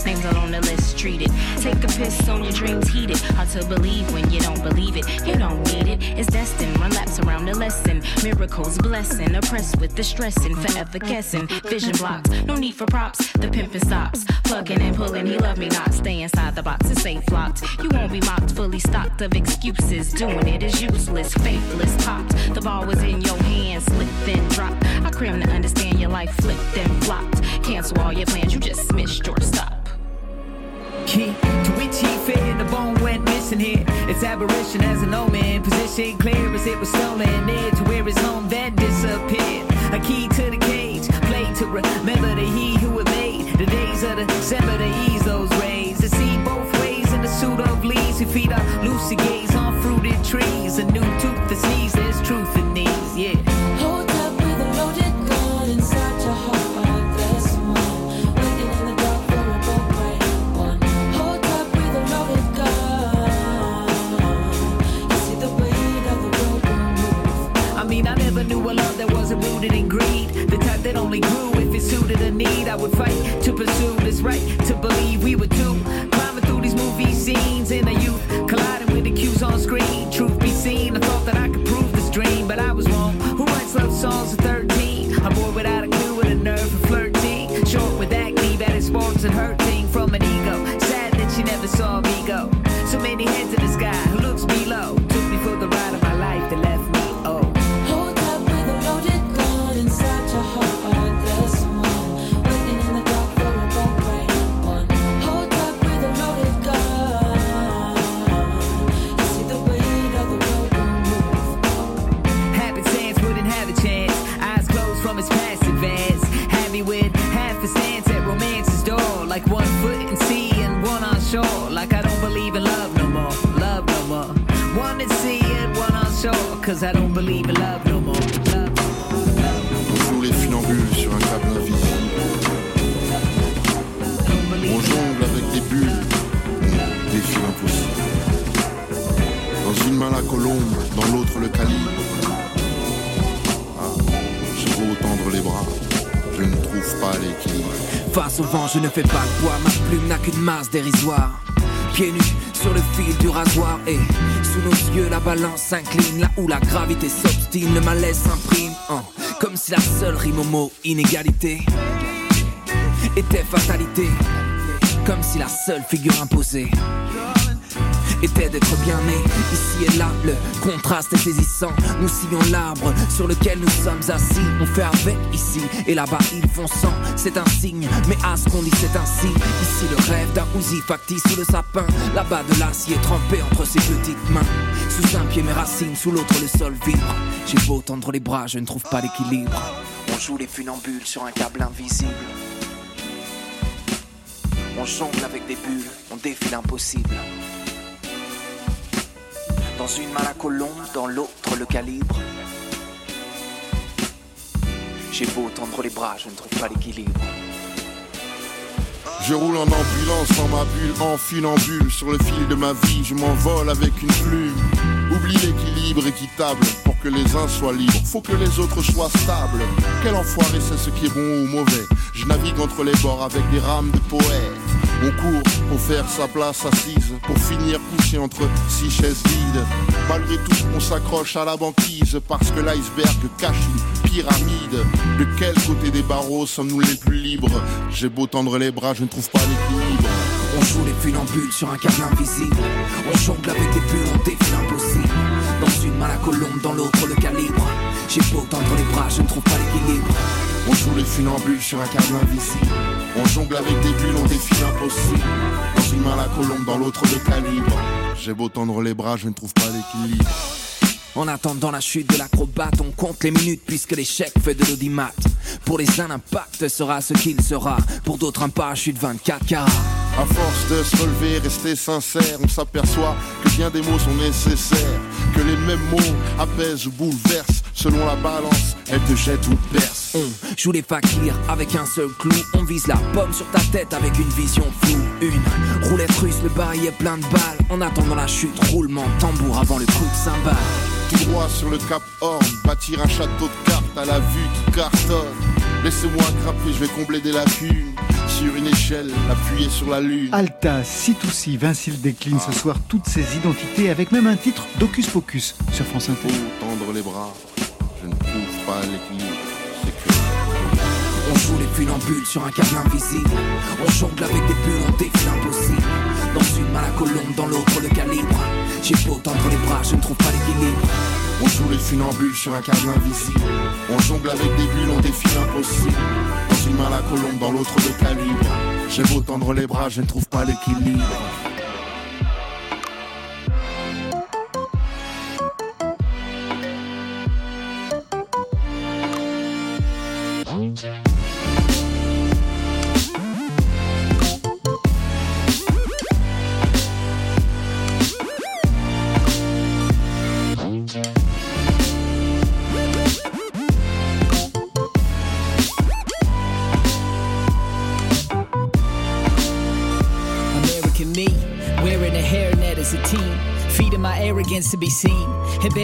Names are on the list. Treat it. Take a piss on your dreams, heat it. Hard to believe when you don't believe it. You don't need it. It's destined. Run laps around the lesson. Miracles, blessing. Oppressed with the stressing. Forever guessing. Vision blocks. No need for props. The pimping stops. Plugging and pulling. He love me not. Stay inside the box. It's safe locked. You won't be mocked. Fully stocked of excuses. Doing it is useless. Faithless. Popped. The ball was in your hands. Slipped then dropped. I cram to understand your life flipped and flopped. Cancel all your plans. You just missed your stop. Key to which he fit in the bone went missing here. Its aberration as an omen, position clear as it was stolen. Near to where his home then disappeared. A key to the cage, played to remember the he who had made the days of December to ease those rays. To see both ways in the suit of leaves who feed our lucid gaze on fruited trees. A new tooth that sneeze, there's truth in these, yeah. Rooted in greed. The type that only grew if it suited a need. I would fight to pursue this right to believe we were two. Climbing through these movie scenes in a youth, colliding with the cues on screen. Truth dérisoire. Pieds nus sur le fil du rasoir et sous nos yeux la balance s'incline. Là où la gravité s'obstine, le malaise s'imprime. hein, comme si la seule rime au mot inégalité était fatalité. comme si la seule figure imposée était d'être bien né. Ici et là, le contraste est saisissant. Nous sillons l'arbre sur lequel nous sommes assis. On fait avec ici et là-bas, ils font sans. C'est un signe, mais à ce qu'on dit, c'est ainsi. Ici, le rêve d'un Uzi factice sous le sapin. Là-bas, de l'acier trempé entre ses petites mains. Sous un pied, mes racines, sous l'autre, le sol vibre. J'ai beau tendre les bras, je ne trouve pas l'équilibre. On joue les funambules sur un câble invisible. On jongle avec des bulles, on défie l'impossible. Une main la colombe, dans l'autre le calibre. J'ai beau tendre les bras, je ne trouve pas l'équilibre. Je roule en ambulance dans ma bulle, en funambule. Sur le fil de ma vie, je m'envole avec une plume. Oublie l'équilibre équitable que les uns soient libres. Faut que les autres soient stables. Quel enfoiré, c'est ce qui est bon ou mauvais. Je navigue entre les bords avec des rames de poètes. On court pour faire sa place assise, pour finir couché entre six chaises vides. Malgré tout, on s'accroche à la banquise parce que l'iceberg cache une pyramide. De quel côté des barreaux sommes-nous les plus libres? J'ai beau tendre les bras, je ne trouve pas l'équilibre. On joue les funambules sur un câble invisible. On jongle avec des bulles, on une main la colombe, dans l'autre le calibre. J'ai beau tendre les bras, je ne trouve pas l'équilibre. On joue les funambules sur un câble invisible. On jongle avec des bulles, on défie l'impossible. Dans une main la colombe, dans l'autre le calibre. J'ai beau tendre les bras, je ne trouve pas l'équilibre. En attendant la chute de l'acrobate, on compte les minutes puisque l'échec fait de l'audimat. Pour les uns, l'impact sera ce qu'il sera. Pour d'autres, un parachute 24 carats. À force de se relever, rester sincère, on s'aperçoit que bien des mots sont nécessaires. Que les mêmes mots apaisent ou bouleversent. Selon la balance, elles te jettent ou te percent. On joue les fakirs avec un seul clou. On vise la pomme sur ta tête avec une vision floue. Une roulette russe, le barillet plein de balles. En attendant la chute, roulement tambour avant le coup de cymbale. Tout droit sur le cap Horn, bâtir un château de cartes à la vue qui cartonne. Laissez-moi grimper, je vais combler des lacunes. Sur une échelle, appuyé sur la lune. Alta, C2C, Vincile décline ce soir toutes ses identités avec même un titre d'Ocus Pocus sur France Inter. Faut tendre les bras, je ne trouve pas l'équilibre. C'est que On joue les funambules sur un câble invisible. On jongle avec des bulles, on défie l'impossible. Dans une main la colombe, dans l'autre le calibre. J'ai beau tendre les bras, je ne trouve pas l'équilibre. On joue les funambules sur un câble invisible. On jongle avec des bulles, on défie l'impossible. Dans une main la colombe, dans l'autre le calibre. J'ai beau tendre les bras, je ne trouve pas l'équilibre.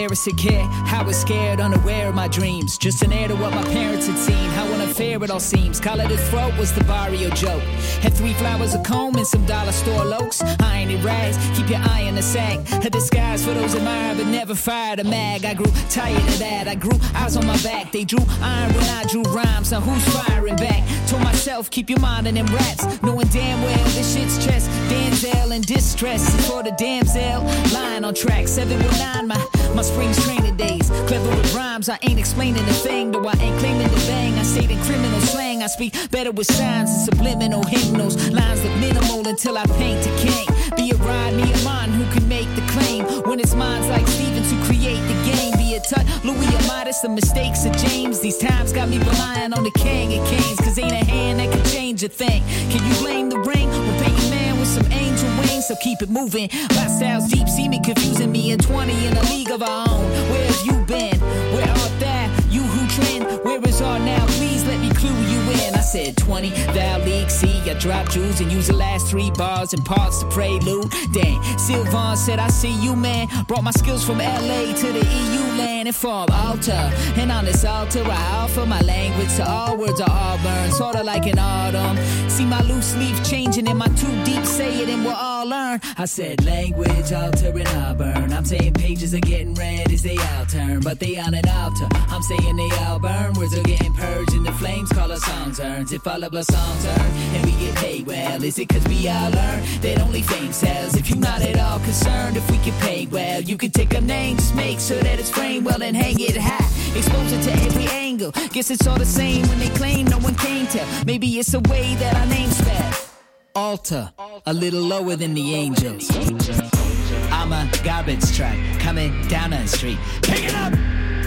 Embarrassed how was scared, unaware of my dreams. Just an heir to what my parents had seen. How unfair it all seems. Collar to throat was the barrio joke. Had three flowers, a comb, and some dollar store lokes. Iron and rags, keep your eye on the sack. A disguise for those admired, but never fired a mag. I grew tired of that. I grew eyes on my back. They drew iron when I drew rhymes. Now who's firing back? Told myself, keep your mind on them raps. Knowing damn well this shit's chest. Denzel in distress for the damsel. Lying on track 719, my, my spring's training days. Clever with rhymes, I ain't explaining a thing. Though I ain't claiming the bang. I stayed in criminal slang. I speak better with signs and subliminal hymnals. Lines that minimal until I paint a king. Be a Rodney, a man who can make the claim. When it's minds like Stevens who create the game. Be a tut, Louis or Midas, the mistakes of James. These times got me relying on the king of kings. Cause ain't a hand that can change a thing. Can you blame the ring? So keep it moving. My style's deep, see me confusing me in 20 in a league of our own. Where have you been? Where art thou? You who trend? Where is art now? Said 20, thou league, see, I drop jewels and use the last three bars and parts to prelude. Dang, Sylvan said, I see you, man. Brought my skills from LA to the EU land and farm altar. And on this altar, I offer my language to all words are all burned, sorta like an autumn. See my loose leaf changing and my too deep say it and we'll all learn. I said language altering Auburn. I'm saying pages are getting red as they outturn, but they on an altar. I'm saying they all burn. Words are getting purged and the flames call us songs urns. If all of our songs earn and we get paid well, is it cause we all learn that only fame sells? If you're not at all concerned if we get paid well, you can take a name, just make sure that it's framed well and hang it high. Expose it to every angle. Guess it's all the same when they claim no one can tell. Maybe it's a way that our name's spelled. Alter, a little lower than the angels. I'm a garbage truck coming down the street. Pick it up!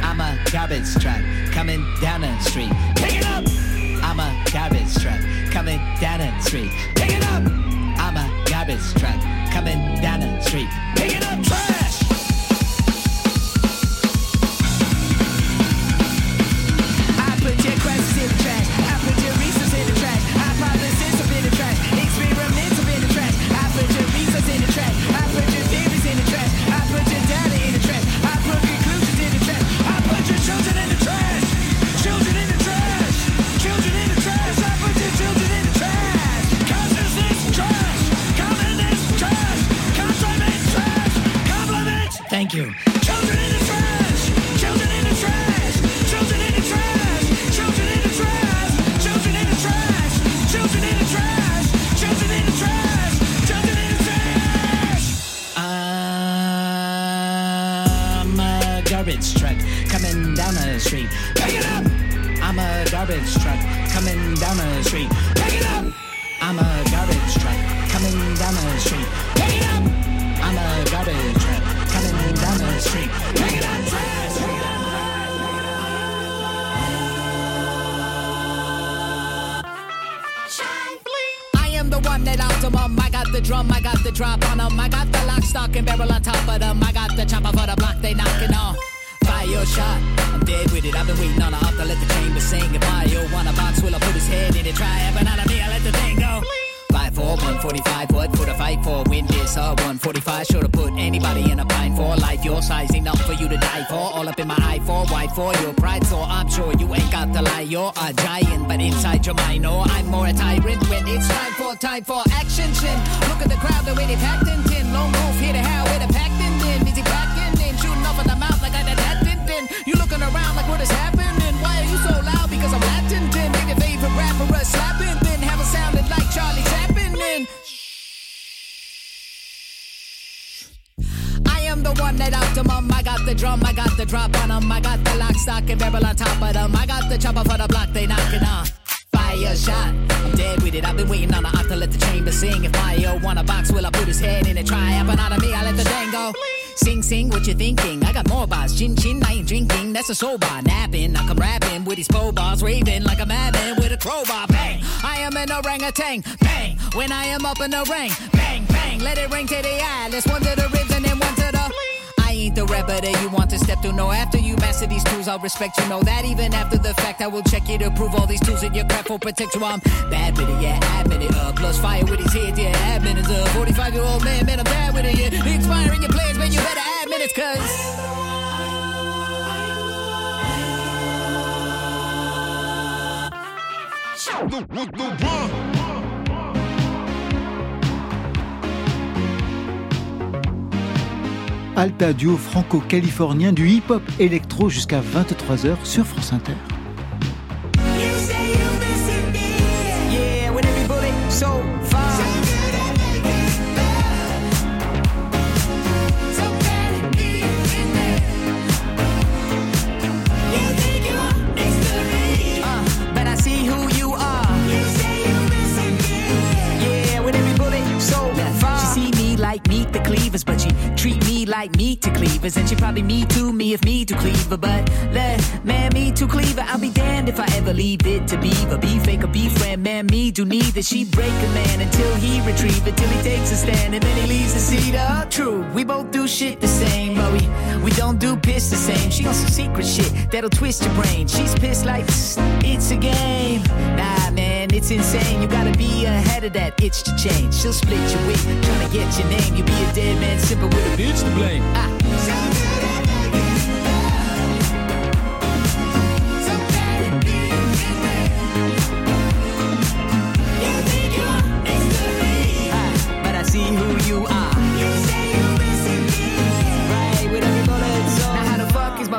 I'm a garbage truck coming down the street. Pick it up! I'm a garbage truck coming down the street. Pick it up! I'm a garbage truck coming down the street. I am the one that optimum. I got the drum, I got the drop on 'em. I got the lock, stock, and barrel on top of them. I got the chopper for the block, they knocking on. Fire shot, I'm dead with it. I've been waiting on the op to let the chamber sing. If Mario want a box, will I put his head in it? Try up and out of me, I let the thing go. Sing, sing, what you thinking? I got more bars. Chin, chin, I ain't drinking. That's a soul bar. Napping, I come rapping with these pro bars. Raving like a madman with a crowbar. Bang, I am an orangutan. Bang, when I am up in the ring. Bang, bang, let it ring to the eye. Let's wonder the the rapper that you want to step through. No, after you master these tools, I'll respect you. Know that even after the fact, I will check you to prove all these tools in your craft will protect you. I'm bad with it, yeah, admit it. Uh, plus fire with his head, yeah, admin is a 45 year old man, man, I'm bad with it, yeah. Expiring your plans, man, you better admit it, cause. Alta duo franco-californien du hip-hop électro jusqu'à 23h sur France Inter. Like meat to cleavers, and she probably me to me if me to cleaver. But let man me to cleaver, I'll be damned if I ever leave it to beaver. Be fake or be friend, man me do neither. She break a man until he retrieve it, till he takes a stand, and then he leaves the seat up. True, we both do shit the same, but we we don't do piss the same. She on some secret shit that'll twist your brain. She's pissed like it's a game. Nah, man, it's insane. You gotta be ahead of that itch to change. She'll split your wig, trying to get your name. You be a dead man, simple with a bitch to blame. Ah.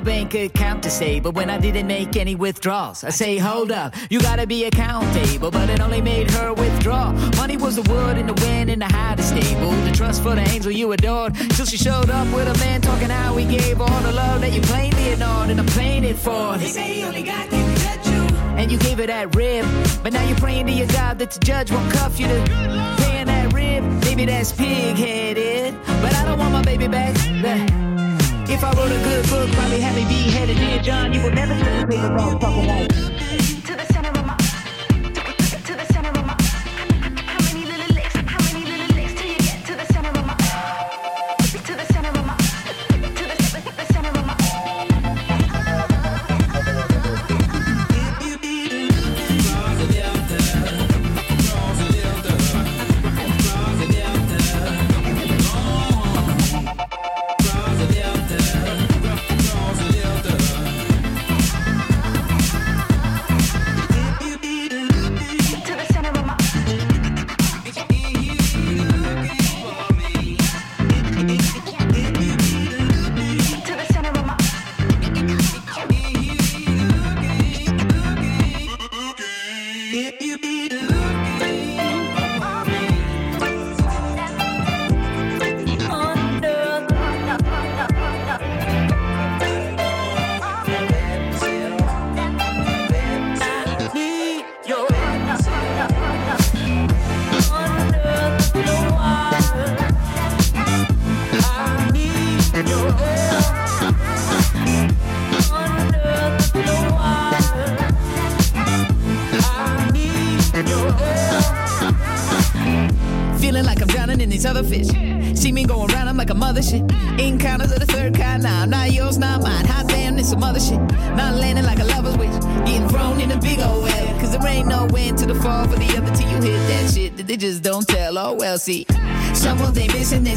Bank account to say, but when I didn't make any withdrawals, I say, hold up, you gotta be accountable. But it only made her withdraw. Money was the wood and the wind and the high to stable. The trust for the angel you adored. Till she showed up with a man talking how he gave all the love that you plainly ignored, and I'm playing it for. They say he only got you judge you. And you gave her that rib, but now you're praying to your God that the judge won't cuff you to paying that rib. Maybe that's pig headed, but I don't want my baby back. If I wrote a good book, probably have me beheaded. Dear John, you would never see the paper wrong fucking way.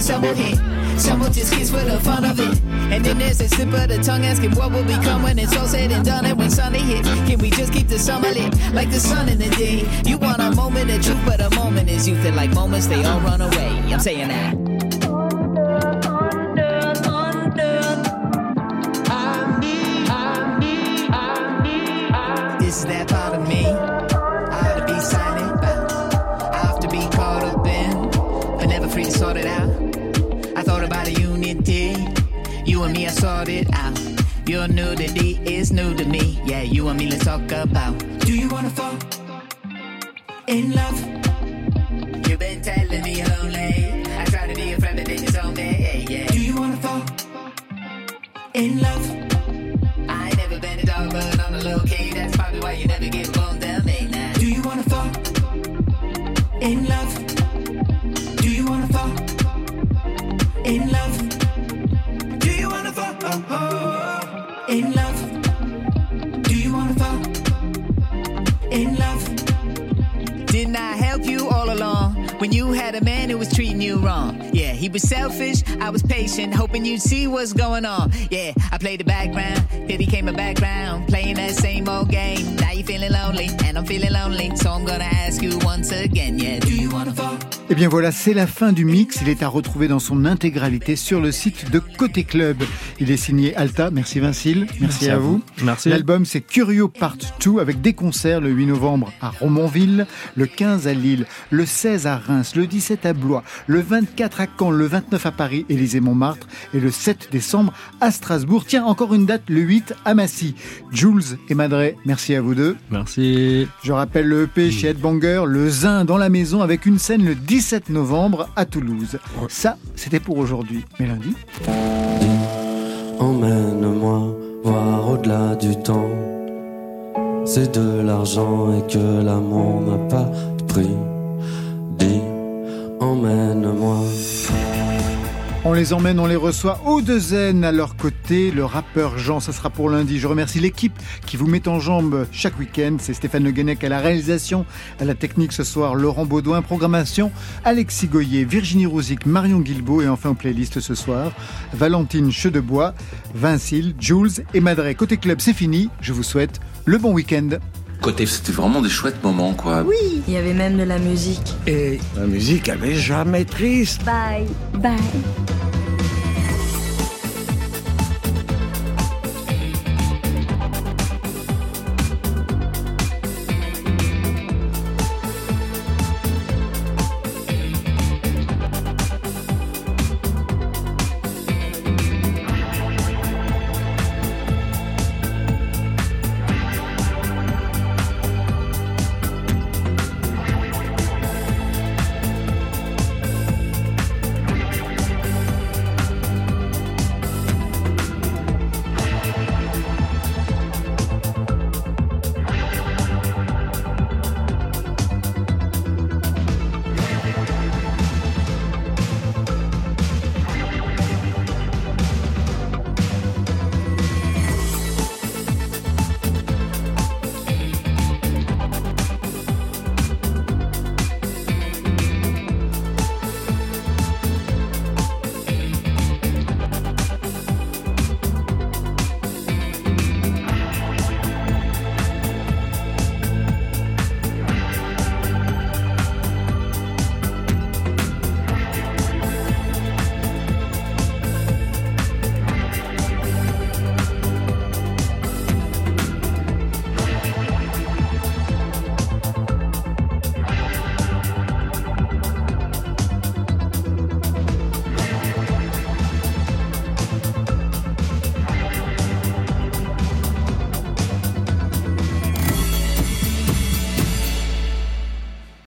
Some will hit. Some will just kiss for the fun of it. And then there's a slip of the tongue asking what will become when it's all said and done. And when Sunday hit, can we just keep the summer lit like the sun in the day? You want a moment of truth, but a moment is youth. And like moments, they all run away. I'm saying that. New to me. Yeah, you and me, let's talk about. Do you wanna fall in love? You've been telling me you're lonely. I try to be a friend, but then you told me. Yeah, yeah. Do you wanna fall in love? I ain't never been a dog, but on the low key, that's probably why you never get was selfish, I was patient, hoping you'd see what's going on. Yeah, I played the background, then he came a background, playing that same old game. Now you feeling lonely, and I'm feeling lonely, so I'm gonna ask you once again, yeah, do you wanna fall? Eh bien voilà, c'est la fin du mix. Il est à retrouver dans son intégralité sur le site de Côté Club. Il est signé Alta. Merci Vincile. Merci, Merci à, à vous. vous. Merci. L'album c'est Curio Part 2 avec des concerts le 8 novembre à Romonville, le 15 à Lille, le 16 à Reims, le 17 à Blois, le 24 à Caen, le 29 à Paris, Élysée-Montmartre et le 7 décembre à Strasbourg. Tiens, encore une date le 8 à Massy. Jules et Madré, merci à vous deux. Merci. Je rappelle le EP chez Headbanger, le Zin dans la maison avec une scène le 17 novembre à Toulouse. Ça, c'était pour aujourd'hui. Mais lundi, Emmène-moi voir au-delà du temps. C'est de l'argent et que l'amour n'a pas de prix. Dis, emmène-moi. on les emmène, on les reçoit au Zen à leur côté. Le rappeur Jean, ça sera pour lundi. Je remercie l'équipe qui vous met en jambe chaque week-end. C'est Stéphane Le Guenec à la réalisation, à la technique ce soir, Laurent Baudouin, programmation, Alexis Goyer, Virginie Rouzic, Marion Guilbault et enfin en playlist ce soir, Valentine Chedebois, Vincile, Jules et Madré. Côté club, c'est fini. Je vous souhaite le bon week-end. Côté, c'était vraiment des chouettes moments, quoi. Oui, il y avait même de la musique. Et la musique, elle est jamais triste. Bye. Bye.